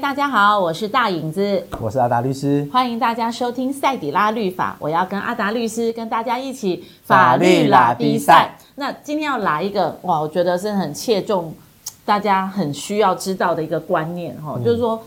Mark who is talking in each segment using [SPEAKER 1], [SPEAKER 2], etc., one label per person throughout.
[SPEAKER 1] 嗨，大家好，我是大影子，
[SPEAKER 2] 我是阿达律师，
[SPEAKER 1] 欢迎大家收听赛底拉律法。我要跟阿达律师跟大家一起法律拉比赛。那今天要来一个哇，我觉得是很切中大家很需要知道的一个观念哈，嗯、就是说，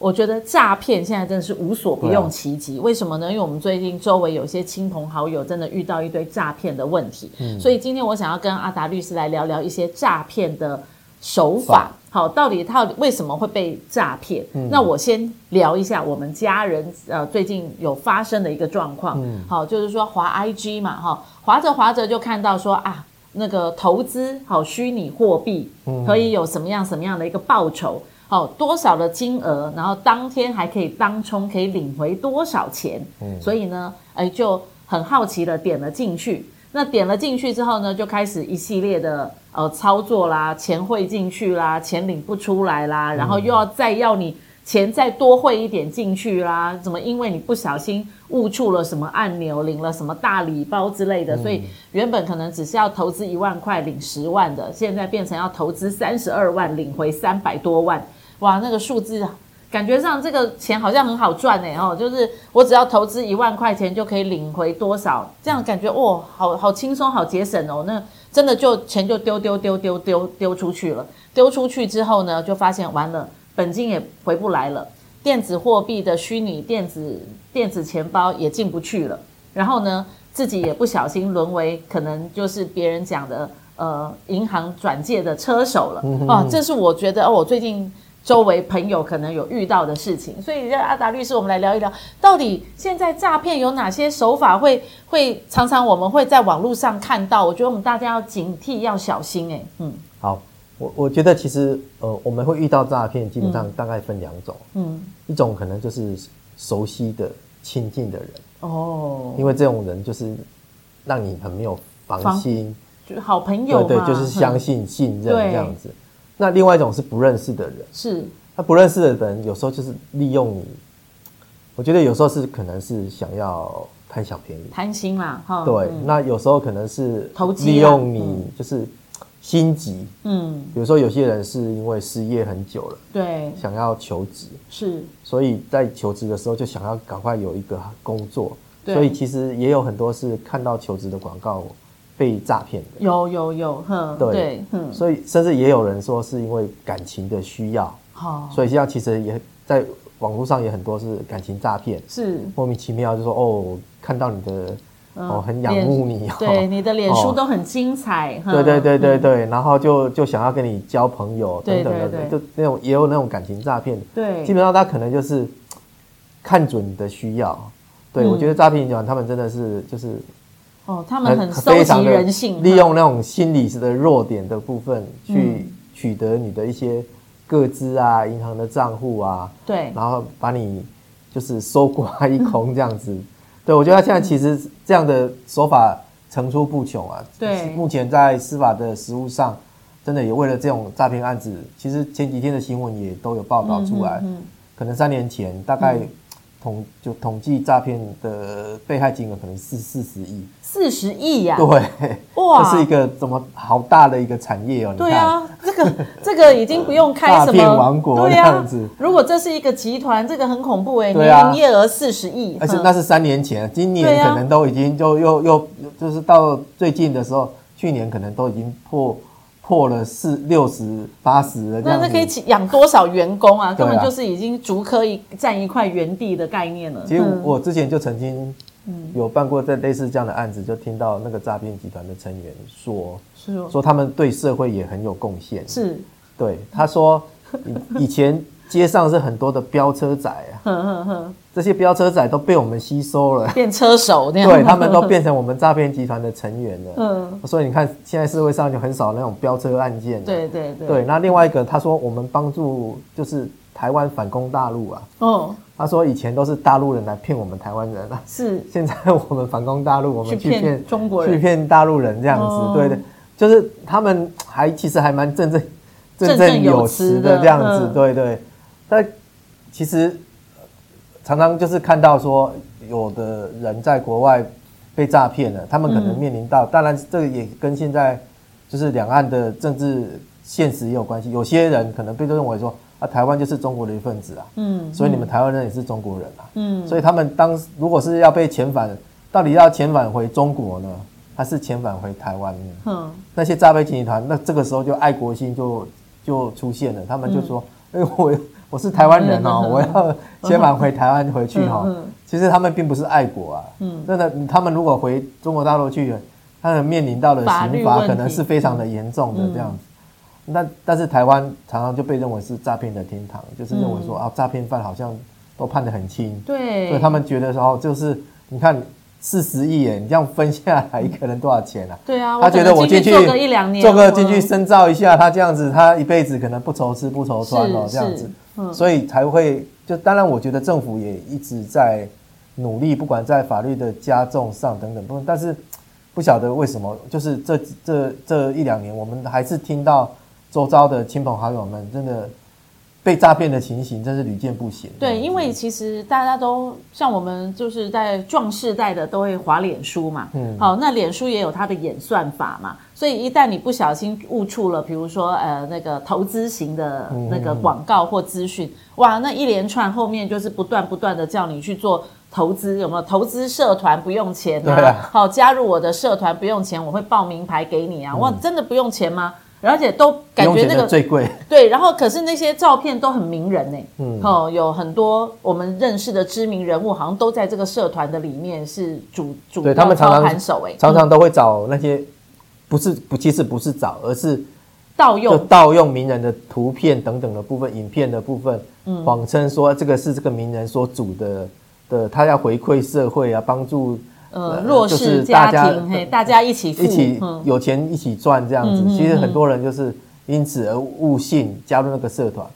[SPEAKER 1] 我觉得诈骗现在真的是无所不用其极。啊、为什么呢？因为我们最近周围有些亲朋好友真的遇到一堆诈骗的问题，嗯、所以今天我想要跟阿达律师来聊聊一些诈骗的手法。好，到底他为什么会被诈骗？嗯、那我先聊一下我们家人呃最近有发生的一个状况。嗯、好，就是说滑 IG 嘛，哈，滑着滑着就看到说啊，那个投资好虚拟货币可以有什么样什么样的一个报酬？好，多少的金额，然后当天还可以当冲，可以领回多少钱？嗯、所以呢，哎，就很好奇的点了进去。那点了进去之后呢，就开始一系列的。呃，操作啦，钱汇进去啦，钱领不出来啦，然后又要再要你钱再多汇一点进去啦，怎么？因为你不小心误触了什么按钮，领了什么大礼包之类的，所以原本可能只是要投资一万块领十万的，现在变成要投资三十二万领回三百多万，哇，那个数字感觉上这个钱好像很好赚哎哦，就是我只要投资一万块钱就可以领回多少，这样感觉哇，好好轻松，好节省哦，那。真的就钱就丢丢丢丢丢丢出去了，丢出去之后呢，就发现完了，本金也回不来了，电子货币的虚拟电子电子钱包也进不去了，然后呢，自己也不小心沦为可能就是别人讲的呃银行转借的车手了，哦、啊，这是我觉得哦，我最近。周围朋友可能有遇到的事情，所以让阿达律师，我们来聊一聊，到底现在诈骗有哪些手法会会常常我们会在网络上看到？我觉得我们大家要警惕，要小心。哎，嗯，
[SPEAKER 2] 好，我我觉得其实呃，我们会遇到诈骗，基本上大概分两种，嗯，一种可能就是熟悉的、亲近的人，哦，因为这种人就是让你很没有防心，
[SPEAKER 1] 就是好朋友，
[SPEAKER 2] 对对，就是相信、信任这样子。那另外一种是不认识的人，
[SPEAKER 1] 是
[SPEAKER 2] 他不认识的人，有时候就是利用你。我觉得有时候是可能是想要贪小便宜，
[SPEAKER 1] 贪心啦，哈。
[SPEAKER 2] 对，嗯、那有时候可能是利用你，就是心急。嗯，比如说有些人是因为失业很久了，对，想要求职，是，所以在求职的时候就想要赶快有一个工作，对所以其实也有很多是看到求职的广告。被诈骗的。
[SPEAKER 1] 有有有，哼，对，
[SPEAKER 2] 所以甚至也有人说是因为感情的需要，好，所以现在其实也在网络上也很多是感情诈骗，是。莫名其妙就说哦，看到你的哦很仰慕你，
[SPEAKER 1] 对，你的脸书都很精彩，
[SPEAKER 2] 对对对对对，然后就就想要跟你交朋友等等等，就那种也有那种感情诈骗，对，基本上他可能就是看准你的需要，对我觉得诈骗集团他们真的是就是。
[SPEAKER 1] 哦，他们很收集人性，
[SPEAKER 2] 利用那种心理的弱点的部分去取得你的一些个资啊、银行的账户啊，对，然后把你就是搜刮一空这样子。对，我觉得他现在其实这样的手法层出不穷啊。对，目前在司法的实务上，真的也为了这种诈骗案子，其实前几天的新闻也都有报道出来。嗯，可能三年前大概。统就统计诈骗的被害金额可能是四十亿，
[SPEAKER 1] 四十亿呀？
[SPEAKER 2] 对，哇，这是一个怎么好大的一个产业哦？
[SPEAKER 1] 对啊，这个这个已经不用开 什么
[SPEAKER 2] 诈骗王国这样子。
[SPEAKER 1] 如果这是一个集团，这个很恐怖哎，年营业额四十亿，
[SPEAKER 2] 而且那是三年前，今年可能都已经就又又就是到最近的时候，去年可能都已经破。破了四六十八十了，那
[SPEAKER 1] 那可以养多少员工啊？根本就是已经竹科一占一块原地的概念了。
[SPEAKER 2] 其实我之前就曾经有办过这类似这样的案子，就听到那个诈骗集团的成员说，是说他们对社会也很有贡献。是，对，他说以前。街上是很多的飙车仔啊，呵呵呵，这些飙车仔都被我们吸收了，
[SPEAKER 1] 变车手那样，
[SPEAKER 2] 对，他们都变成我们诈骗集团的成员了。嗯，所以你看，现在社会上就很少那种飙车案件。
[SPEAKER 1] 对对对。
[SPEAKER 2] 对，那另外一个，他说我们帮助就是台湾反攻大陆啊。哦。他说以前都是大陆人来骗我们台湾人啊，是。现在我们反攻大陆，我们去骗中国人，去骗大陆人这样子。对对，就是他们还其实还蛮正正正正有词的这样子。对对。但其实常常就是看到说，有的人在国外被诈骗了，他们可能面临到，当然这个也跟现在就是两岸的政治现实也有关系。有些人可能被认为说，啊，台湾就是中国的一份子啊，嗯，所以你们台湾人也是中国人啊，嗯，所以他们当如果是要被遣返，到底要遣返回中国呢，还是遣返回台湾呢？嗯，那些诈骗集团，那这个时候就爱国心就就出现了，他们就说，哎、嗯，我我是台湾人哦，我要先返回台湾回去哈，其实他们并不是爱国啊，嗯，真的，他们如果回中国大陆去，他们面临到的刑罚可能是非常的严重的这样子。那但是台湾常常就被认为是诈骗的天堂，就是认为说啊，诈骗犯好像都判得很轻，
[SPEAKER 1] 对，
[SPEAKER 2] 所以他们觉得说，就是你看四十亿耶，你这样分下来一个人多少钱啊？
[SPEAKER 1] 对啊，
[SPEAKER 2] 他觉得我进去
[SPEAKER 1] 做个一两年，
[SPEAKER 2] 做个进去深造一下，他这样子，他一辈子可能不愁吃不愁穿哦，这样子，所以才会就当然，我觉得政府也一直在努力，不管在法律的加重上等等，不，但是不晓得为什么，就是这这这一两年，我们还是听到。周遭的亲朋好友们，真的被诈骗的情形真是屡见不鲜。
[SPEAKER 1] 对，因为其实大家都像我们，就是在壮世代的都会划脸书嘛。嗯。好，那脸书也有它的演算法嘛，所以一旦你不小心误触了，比如说呃那个投资型的那个广告或资讯，哇，那一连串后面就是不断不断的叫你去做投资，有没有？投资社团不用钱啊？对啊。好，加入我的社团不用钱，我会报名牌给你啊。哇，真的不用钱吗？而且都感觉那个
[SPEAKER 2] 最贵，
[SPEAKER 1] 对，然后可是那些照片都很名人呢，嗯，哦，有很多我们认识的知名人物，好像都在这个社团的里面是主主对他们常常盘手，哎，
[SPEAKER 2] 常常都会找那些不是不，其实不是找，而是
[SPEAKER 1] 盗用。
[SPEAKER 2] 盗用名人的图片等等的部分，影片的部分，嗯，谎称说这个是这个名人所组的的，他要回馈社会啊，帮助。
[SPEAKER 1] 呃，弱势家庭，嘿，大家一起
[SPEAKER 2] 一起有钱一起赚这样子。其实很多人就是因此而误信加入那个社团。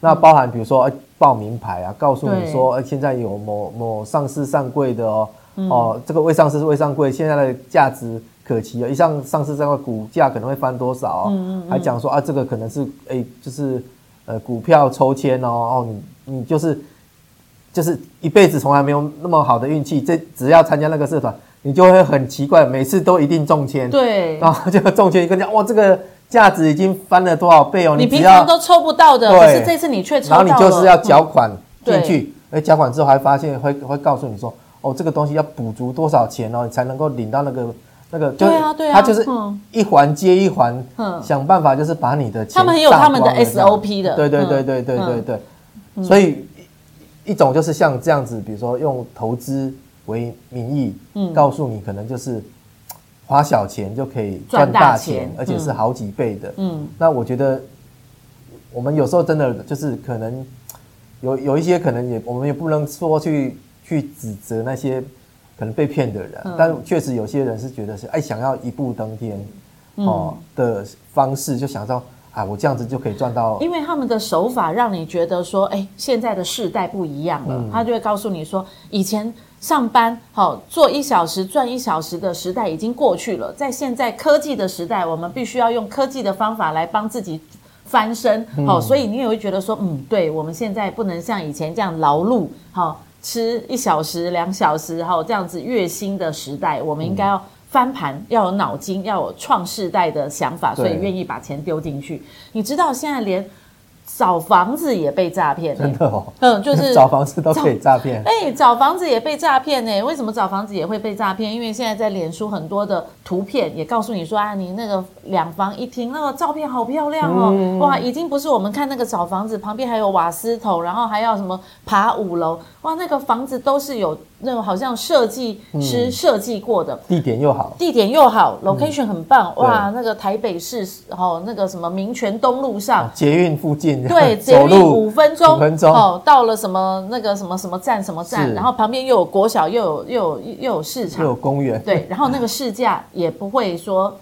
[SPEAKER 2] 那包含比如说报名牌啊，告诉你说，现在有某某上市上柜的哦，哦，这个未上市是未上柜，现在的价值可期啊，一上上市这个股价可能会翻多少？还讲说啊，这个可能是哎，就是呃股票抽签哦，哦，你你就是。就是一辈子从来没有那么好的运气，这只要参加那个社团，你就会很奇怪，每次都一定中签。
[SPEAKER 1] 对，
[SPEAKER 2] 然后就中签，一个讲哇，这个价值已经翻了多少倍哦！
[SPEAKER 1] 你平常都抽不到的，可是这次你却抽到了。
[SPEAKER 2] 然后你就是要缴款进去，哎，缴款之后还发现会会告诉你说，哦，这个东西要补足多少钱哦，你才能够领到那个那个。对啊，对啊，他就是一环接一环，想办法就是把你的钱。
[SPEAKER 1] 他们很有他们的 SOP 的。
[SPEAKER 2] 对对对对对对对，所以。一种就是像这样子，比如说用投资为名义，嗯，告诉你可能就是花小钱就可以赚大钱，而且是好几倍的，嗯。那我觉得我们有时候真的就是可能有有一些可能也我们也不能说去去指责那些可能被骗的人，但确实有些人是觉得是哎想要一步登天哦的方式，就想到。啊，我这样子就可以赚到，
[SPEAKER 1] 因为他们的手法让你觉得说，哎，现在的世代不一样了。嗯、他就会告诉你说，以前上班好做一小时赚一小时的时代已经过去了，在现在科技的时代，我们必须要用科技的方法来帮自己翻身。好、嗯，所以你也会觉得说，嗯，对，我们现在不能像以前这样劳碌，好吃一小时两小时，好这样子月薪的时代，我们应该要。翻盘要有脑筋，要有创世代的想法，所以愿意把钱丢进去。你知道现在连找房子也被诈骗，
[SPEAKER 2] 真的哦，
[SPEAKER 1] 嗯，就是
[SPEAKER 2] 找房子都可以诈骗。
[SPEAKER 1] 哎，找房子也被诈骗呢？为什么找房子也会被诈骗？因为现在在脸书很多的图片也告诉你说啊，你那个两房一厅，那个照片好漂亮哦，嗯、哇，已经不是我们看那个找房子旁边还有瓦斯头，然后还要什么爬五楼，哇，那个房子都是有。那种好像设计师设计过的，
[SPEAKER 2] 地点又好，
[SPEAKER 1] 地点又好，location 很棒，哇，那个台北市哦，那个什么民权东路上，
[SPEAKER 2] 捷运附近，
[SPEAKER 1] 对，捷运五分钟，五分钟。哦，到了什么那个什么什么站什么站，然后旁边又有国小，又有又有又有市场，
[SPEAKER 2] 又有公园，
[SPEAKER 1] 对，然后那个市价也不会说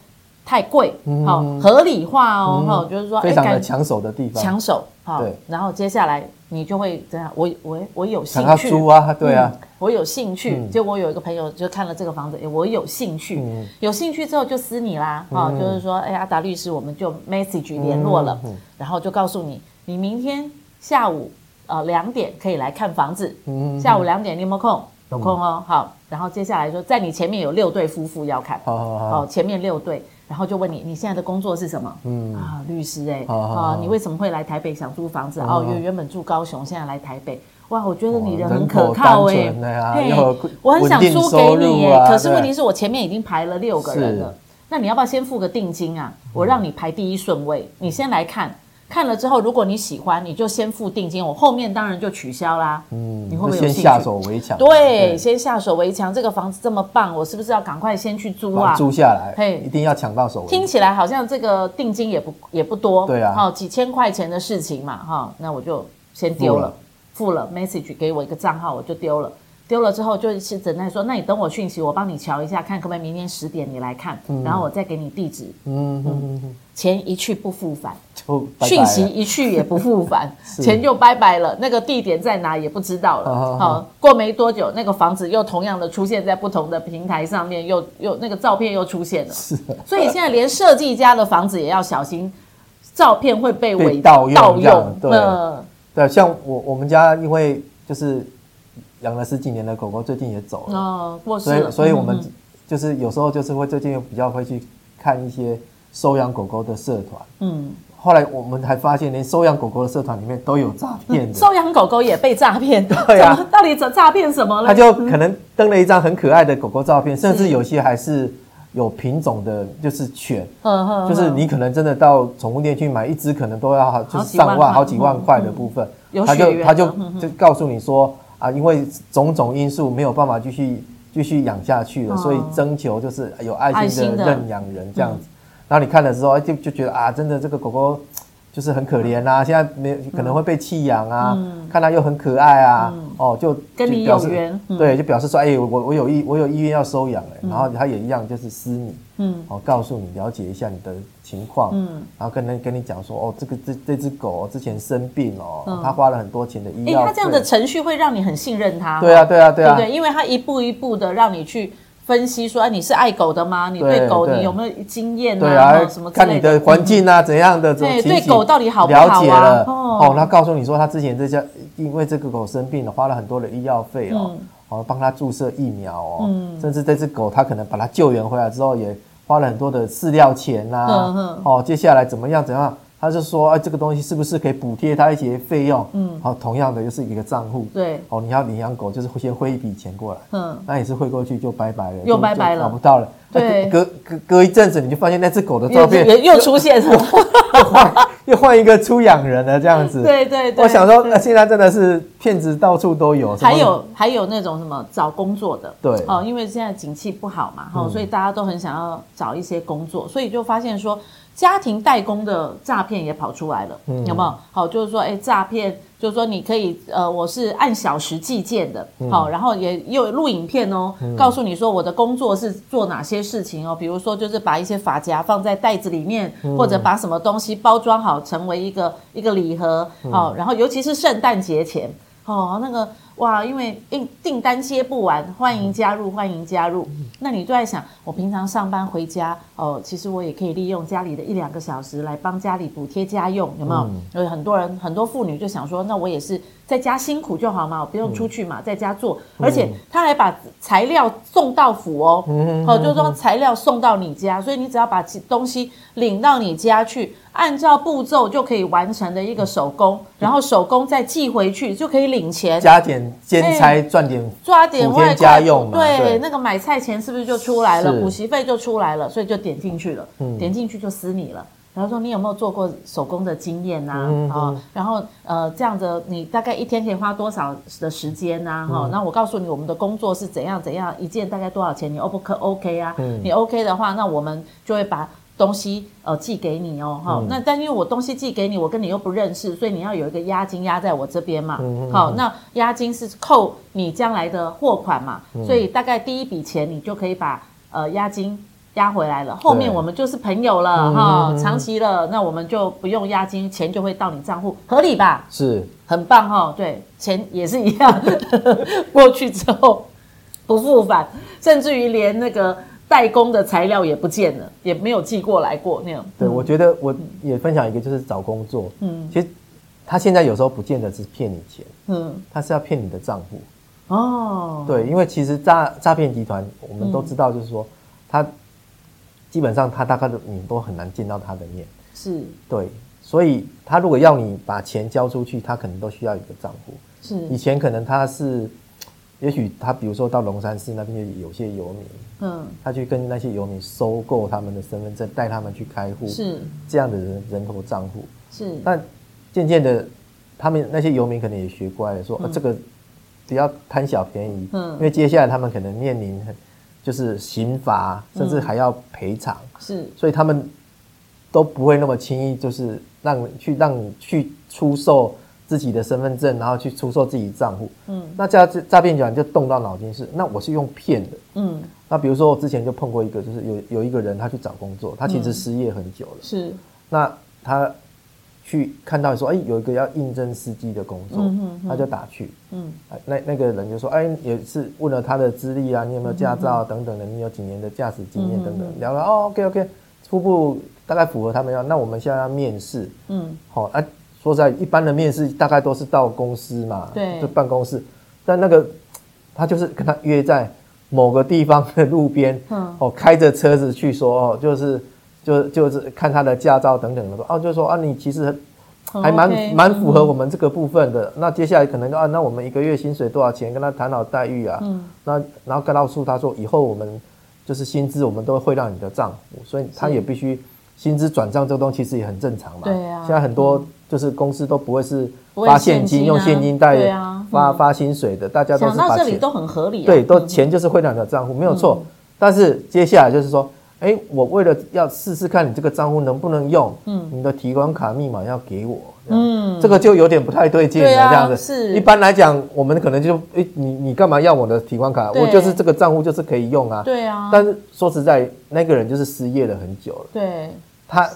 [SPEAKER 1] 太贵，好合理化哦，哈，就是说
[SPEAKER 2] 非常的抢手的地方，
[SPEAKER 1] 抢手，好，然后接下来。你就会这样，我我我有兴趣。
[SPEAKER 2] 他租啊，对啊、嗯，
[SPEAKER 1] 我有兴趣。嗯、就我有一个朋友就看了这个房子，我有兴趣。嗯、有兴趣之后就私你啦，就是说，哎，阿达律师，我们就 message 联络了，然后就告诉你，你明天下午呃两点可以来看房子。嗯、下午两点你有没有空？有空哦。嗯、好，然后接下来说，在你前面有六对夫妇要看。哦，前面六对。然后就问你你现在的工作是什么？嗯啊，律师哎、欸，啊，你为什么会来台北想租房子？哦，原原本住高雄，现在来台北。哇，我觉得你人很可靠哎、我很想租给你哎、欸，可是问题是我前面已经排了六个人了，那你要不要先付个定金啊？我让你排第一顺位，你先来看。看了之后，如果你喜欢，你就先付定金，我后面当然就取消啦。嗯，你会不会有兴趣？
[SPEAKER 2] 先下手为
[SPEAKER 1] 强。对，先下手为强。这个房子这么棒，我是不是要赶快先去租啊？
[SPEAKER 2] 租下来，嘿，一定要抢到手。
[SPEAKER 1] 听起来好像这个定金也不也不多，对啊，好几千块钱的事情嘛，哈，那我就先丢了，付了 message 给我一个账号，我就丢了。丢了之后就是等待说，那你等我讯息，我帮你瞧一下，看可不可以明天十点你来看，嗯、然后我再给你地址。嗯嗯，钱一去不复返，就讯息一去也不复返，钱就拜拜了。那个地点在哪也不知道了。好，好，过没多久，那个房子又同样的出现在不同的平台上面，又又那个照片又出现了。是，所以现在连设计家的房子也要小心，照片会被伪盗用。盗用
[SPEAKER 2] 对，呃、对，像我我们家因为就是。养了十几年的狗狗最近也走了，哦，过世了。所以，所以我们就是有时候就是会最近比较会去看一些收养狗狗的社团。嗯，后来我们还发现，连收养狗狗的社团里面都有诈 骗的。
[SPEAKER 1] 收养狗狗也被诈骗？对啊，到底怎诈骗什么呢？
[SPEAKER 2] 他就可能登了一张很可爱的狗狗照片，甚至有些还是有品种的，就是犬。嗯，就是你可能真的到宠物店去买一只，可能都要就是上万、好几万块的部分。他就他就就告诉你说。啊，因为种种因素没有办法继续继续养下去了，哦、所以征求就是有爱心的认养人这样子。嗯、然后你看的时候，就就觉得啊，真的这个狗狗。就是很可怜啊，现在没可能会被弃养啊，嗯、看他又很可爱啊，嗯、哦，就
[SPEAKER 1] 跟你有缘，嗯、
[SPEAKER 2] 对，就表示说，哎、欸，我我有意我有意愿要收养哎，嗯、然后他也一样就是私你，嗯，哦，告诉你了解一下你的情况，嗯，然后跟人跟你讲说，哦，这个这这只狗之前生病哦，嗯、它花了很多钱的医药费，
[SPEAKER 1] 它这样的程序会让你很信任他，
[SPEAKER 2] 对啊对啊对啊，
[SPEAKER 1] 对对，因为他一步一步的让你去。分析说，哎，你是爱狗的吗？你对狗你有没有经验啊？对啊，什么？
[SPEAKER 2] 看你的环境啊，怎样的？
[SPEAKER 1] 对对，狗到底好不好啊？了解了
[SPEAKER 2] 哦，他告诉你说，他之前这家因为这个狗生病了，花了很多的医药费哦，哦，帮他注射疫苗哦，甚至这只狗他可能把它救援回来之后，也花了很多的饲料钱呐，哦，接下来怎么样？怎样？他就说，哎，这个东西是不是可以补贴他一些费用？嗯，好，同样的又是一个账户。对，哦，你要领养狗，就是先汇一笔钱过来。嗯，那也是汇过去就拜拜了，
[SPEAKER 1] 又拜拜了，
[SPEAKER 2] 找不到了。对，隔隔隔一阵子，你就发现那只狗的照片
[SPEAKER 1] 又出现了，
[SPEAKER 2] 又换又换一个出养人了，这样子。
[SPEAKER 1] 对对对。
[SPEAKER 2] 我想说，那现在真的是骗子到处都有。
[SPEAKER 1] 还有还有那种什么找工作的，对哦，因为现在景气不好嘛，哈，所以大家都很想要找一些工作，所以就发现说。家庭代工的诈骗也跑出来了，嗯、有没有？好，就是说，哎，诈骗，就是说，你可以，呃，我是按小时计件的，好，嗯、然后也又录影片哦，嗯、告诉你说我的工作是做哪些事情哦，比如说，就是把一些发夹放在袋子里面，嗯、或者把什么东西包装好，成为一个一个礼盒，好，然后尤其是圣诞节前，哦，那个。哇，因为订订单接不完，欢迎加入，欢迎加入。那你就在想，我平常上班回家，哦，其实我也可以利用家里的一两个小时来帮家里补贴家用，有没有？有、嗯、很多人，很多妇女就想说，那我也是在家辛苦就好嘛，我不用出去嘛，嗯、在家做，而且他还把材料送到府哦，嗯、哦，就是说材料送到你家，所以你只要把东西领到你家去。按照步骤就可以完成的一个手工，然后手工再寄回去就可以领钱，
[SPEAKER 2] 加点兼差赚点
[SPEAKER 1] 抓点外
[SPEAKER 2] 家用，
[SPEAKER 1] 对，对那个买菜钱是不是就出来了？补习费就出来了，所以就点进去了，嗯、点进去就私你了。然后说你有没有做过手工的经验呐？啊，然后呃这样子你大概一天可以花多少的时间呐？哈、嗯，那我告诉你我们的工作是怎样怎样，一件大概多少钱？你 O 不可 OK 啊？嗯、你 OK 的话，那我们就会把。东西呃寄给你哦，好，那但因为我东西寄给你，我跟你又不认识，所以你要有一个押金压在我这边嘛，好，那押金是扣你将来的货款嘛，所以大概第一笔钱你就可以把呃押金押回来了，后面我们就是朋友了哈，长期了，那我们就不用押金，钱就会到你账户，合理吧？
[SPEAKER 2] 是，
[SPEAKER 1] 很棒哈，对，钱也是一样，过去之后不复返，甚至于连那个。代工的材料也不见了，也没有寄过来过那样。
[SPEAKER 2] 对，嗯、我觉得我也分享一个，就是找工作。嗯，其实他现在有时候不见得是骗你钱，嗯，他是要骗你的账户。哦，对，因为其实诈诈骗集团我们都知道，就是说他基本上他大概你都很难见到他的面。
[SPEAKER 1] 是，
[SPEAKER 2] 对，所以他如果要你把钱交出去，他可能都需要一个账户。
[SPEAKER 1] 是，
[SPEAKER 2] 以前可能他是，也许他比如说到龙山寺那边有些游民，嗯，他去跟那些游民收购他们的身份证，带他们去开户，
[SPEAKER 1] 是。
[SPEAKER 2] 这样的人人头账户。
[SPEAKER 1] 是，
[SPEAKER 2] 但渐渐的，他们那些游民可能也学乖了，说、嗯、啊这个不要贪小便宜，嗯，因为接下来他们可能面临就是刑罚，甚至还要赔偿，
[SPEAKER 1] 是，
[SPEAKER 2] 所以他们。都不会那么轻易，就是让去让你去出售自己的身份证，然后去出售自己账户。嗯，那这样诈诈骗集团就动到脑筋是，那我是用骗的。嗯，那比如说我之前就碰过一个，就是有有一个人他去找工作，他其实失业很久了。嗯、是，那他去看到说，哎，有一个要应征司机的工作，嗯哼哼，他就打去。嗯，那那个人就说，哎，也是问了他的资历啊，你有没有驾照等等的，你有几年的驾驶经验等等，聊了哦，OK OK，初步。大概符合他们要，那我们现在要面试，嗯，好、哦，啊，说实在，一般的面试大概都是到公司嘛，
[SPEAKER 1] 对，
[SPEAKER 2] 就办公室，但那个他就是跟他约在某个地方的路边，嗯，哦，开着车子去说，哦，就是就就是看他的驾照等等的说，哦，就说啊，你其实还蛮蛮、嗯、符合我们这个部分的，那接下来可能就啊，那我们一个月薪水多少钱，跟他谈好待遇啊，嗯，那然后告诉他说，以后我们就是薪资我们都会汇到你的账户，所以他也必须。薪资转账这个东西其实也很正常嘛。
[SPEAKER 1] 对啊。
[SPEAKER 2] 现在很多就是公司都不会是发现金，用现金贷发发薪水的，大家都是把钱。
[SPEAKER 1] 这里都很合理。
[SPEAKER 2] 对，都钱就是汇到你的账户，没有错。但是接下来就是说，哎，我为了要试试看你这个账户能不能用，嗯，你的提款卡密码要给我，嗯，这个就有点不太对劲了，这样子。是。一般来讲，我们可能就，哎，你你干嘛要我的提款卡？我就是这个账户就是可以用啊。
[SPEAKER 1] 对啊。
[SPEAKER 2] 但是说实在，那个人就是失业了很久了。
[SPEAKER 1] 对。
[SPEAKER 2] 他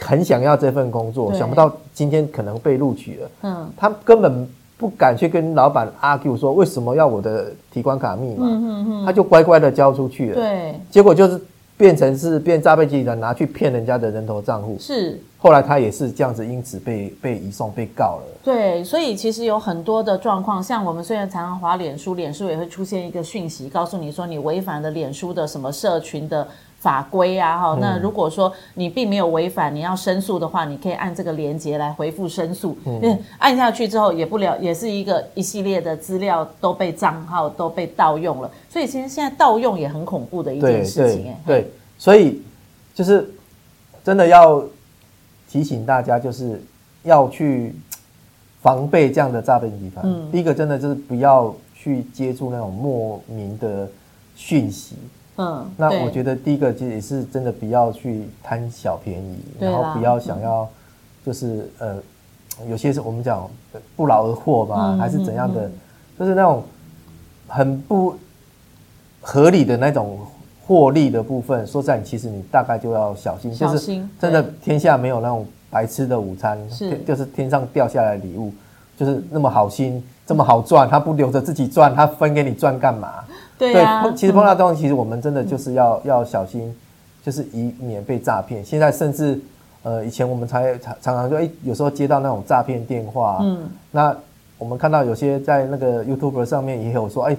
[SPEAKER 2] 很想要这份工作，想不到今天可能被录取了。嗯，他根本不敢去跟老板 argue 说为什么要我的提款卡密码。嗯嗯嗯，他就乖乖的交出去了。
[SPEAKER 1] 对，
[SPEAKER 2] 结果就是变成是变诈骗集团拿去骗人家的人头账户。
[SPEAKER 1] 是，
[SPEAKER 2] 后来他也是这样子，因此被被移送被告了。
[SPEAKER 1] 对，所以其实有很多的状况，像我们虽然常常滑脸书，脸书也会出现一个讯息，告诉你说你违反了脸书的什么社群的。法规啊，哈，那如果说你并没有违反，你要申诉的话，你可以按这个连接来回复申诉。嗯，按下去之后也不了，也是一个一系列的资料都被账号都被盗用了，所以其实现在盗用也很恐怖的一件事情，哎，
[SPEAKER 2] 对，所以就是真的要提醒大家，就是要去防备这样的诈骗集团。嗯，第一个真的就是不要去接触那种莫名的讯息。嗯，那我觉得第一个其实也是真的不要去贪小便宜，然后不要想要就是呃，有些是我们讲不劳而获嘛，还是怎样的，就是那种很不合理的那种获利的部分。说实在，其实你大概就要小心，就是真的天下没有那种白吃的午餐，是。就是天上掉下来的礼物，就是那么好心这么好赚，他不留着自己赚，他分给你赚干嘛？
[SPEAKER 1] 对，啊、
[SPEAKER 2] 对，其实碰到这种，其实我们真的就是要、嗯、要小心，就是以免被诈骗。现在甚至，呃，以前我们才常常常就哎，有时候接到那种诈骗电话，嗯，那我们看到有些在那个 YouTube 上面也有说，哎，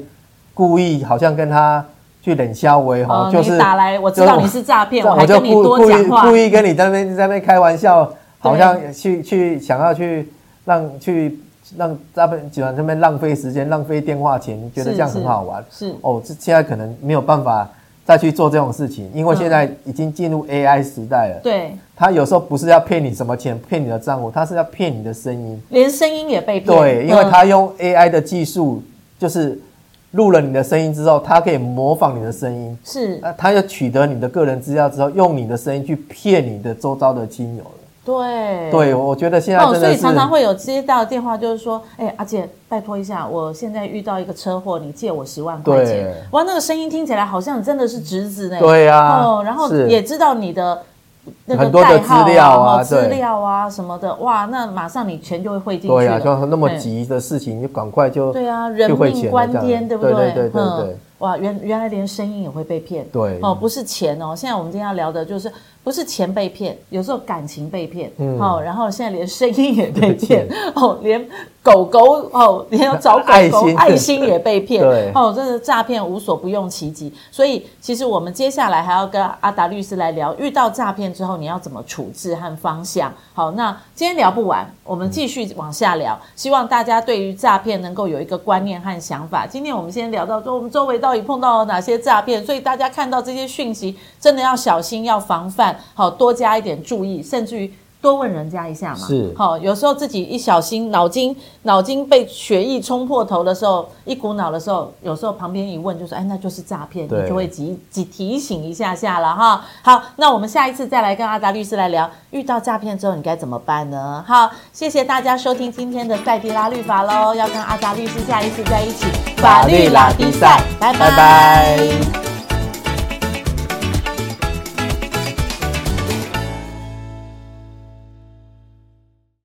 [SPEAKER 2] 故意好像跟他去冷笑为哈，
[SPEAKER 1] 哦、
[SPEAKER 2] 就是
[SPEAKER 1] 打来，我知道你是诈骗，我，
[SPEAKER 2] 我就故故意故意跟你在那边在那边开玩笑，好像去去想要去让去。让他们集团这边浪费时间、浪费电话钱，觉得这样很好玩。是哦，这现在可能没有办法再去做这种事情，因为现在已经进入 AI 时代了。对，他有时候不是要骗你什么钱、骗你的账户，他是要骗你的声音，
[SPEAKER 1] 连声音也被骗。
[SPEAKER 2] 对，因为他用 AI 的技术，就是录了你的声音之后，他可以模仿你的声音。是，那他要取得你的个人资料之后，用你的声音去骗你的周遭的亲友。
[SPEAKER 1] 对
[SPEAKER 2] 对，我觉得现在真的是、
[SPEAKER 1] 哦、所以常常会有接到电话，就是说，哎，阿姐，拜托一下，我现在遇到一个车祸，你借我十万块钱。对哇，那个声音听起来好像真的是侄子呢。
[SPEAKER 2] 对呀、啊。
[SPEAKER 1] 哦，然后也知道你的那个代号啊、资料啊什么的，哇，那马上你钱就会汇进去。
[SPEAKER 2] 对呀、啊，就那么急的事情，你赶快就
[SPEAKER 1] 对啊，人命关天，对不对？
[SPEAKER 2] 对对对对对。
[SPEAKER 1] 哇，原原来连声音也会被骗，
[SPEAKER 2] 对
[SPEAKER 1] 哦，不是钱哦。现在我们今天要聊的就是，不是钱被骗，有时候感情被骗，嗯，哦，然后现在连声音也被骗，哦，连狗狗哦，连要找狗狗爱心，也被骗，对，哦，真的诈骗无所不用其极。所以其实我们接下来还要跟阿达律师来聊，遇到诈骗之后你要怎么处置和方向。好，那今天聊不完，我们继续往下聊，希望大家对于诈骗能够有一个观念和想法。今天我们先聊到说，我们周围到到底碰到了哪些诈骗，所以大家看到这些讯息，真的要小心，要防范，好，多加一点注意，甚至于。多问人家一下嘛，
[SPEAKER 2] 是
[SPEAKER 1] 好，有时候自己一小心，脑筋脑筋被血液冲破头的时候，一股脑的时候，有时候旁边一问就说，哎，那就是诈骗，你就会急急提醒一下下了哈。好，那我们下一次再来跟阿达律师来聊，遇到诈骗之后你该怎么办呢？好，谢谢大家收听今天的赛迪拉律法喽，要跟阿达律师下一次在一起法律拉迪赛，拜拜。拜拜。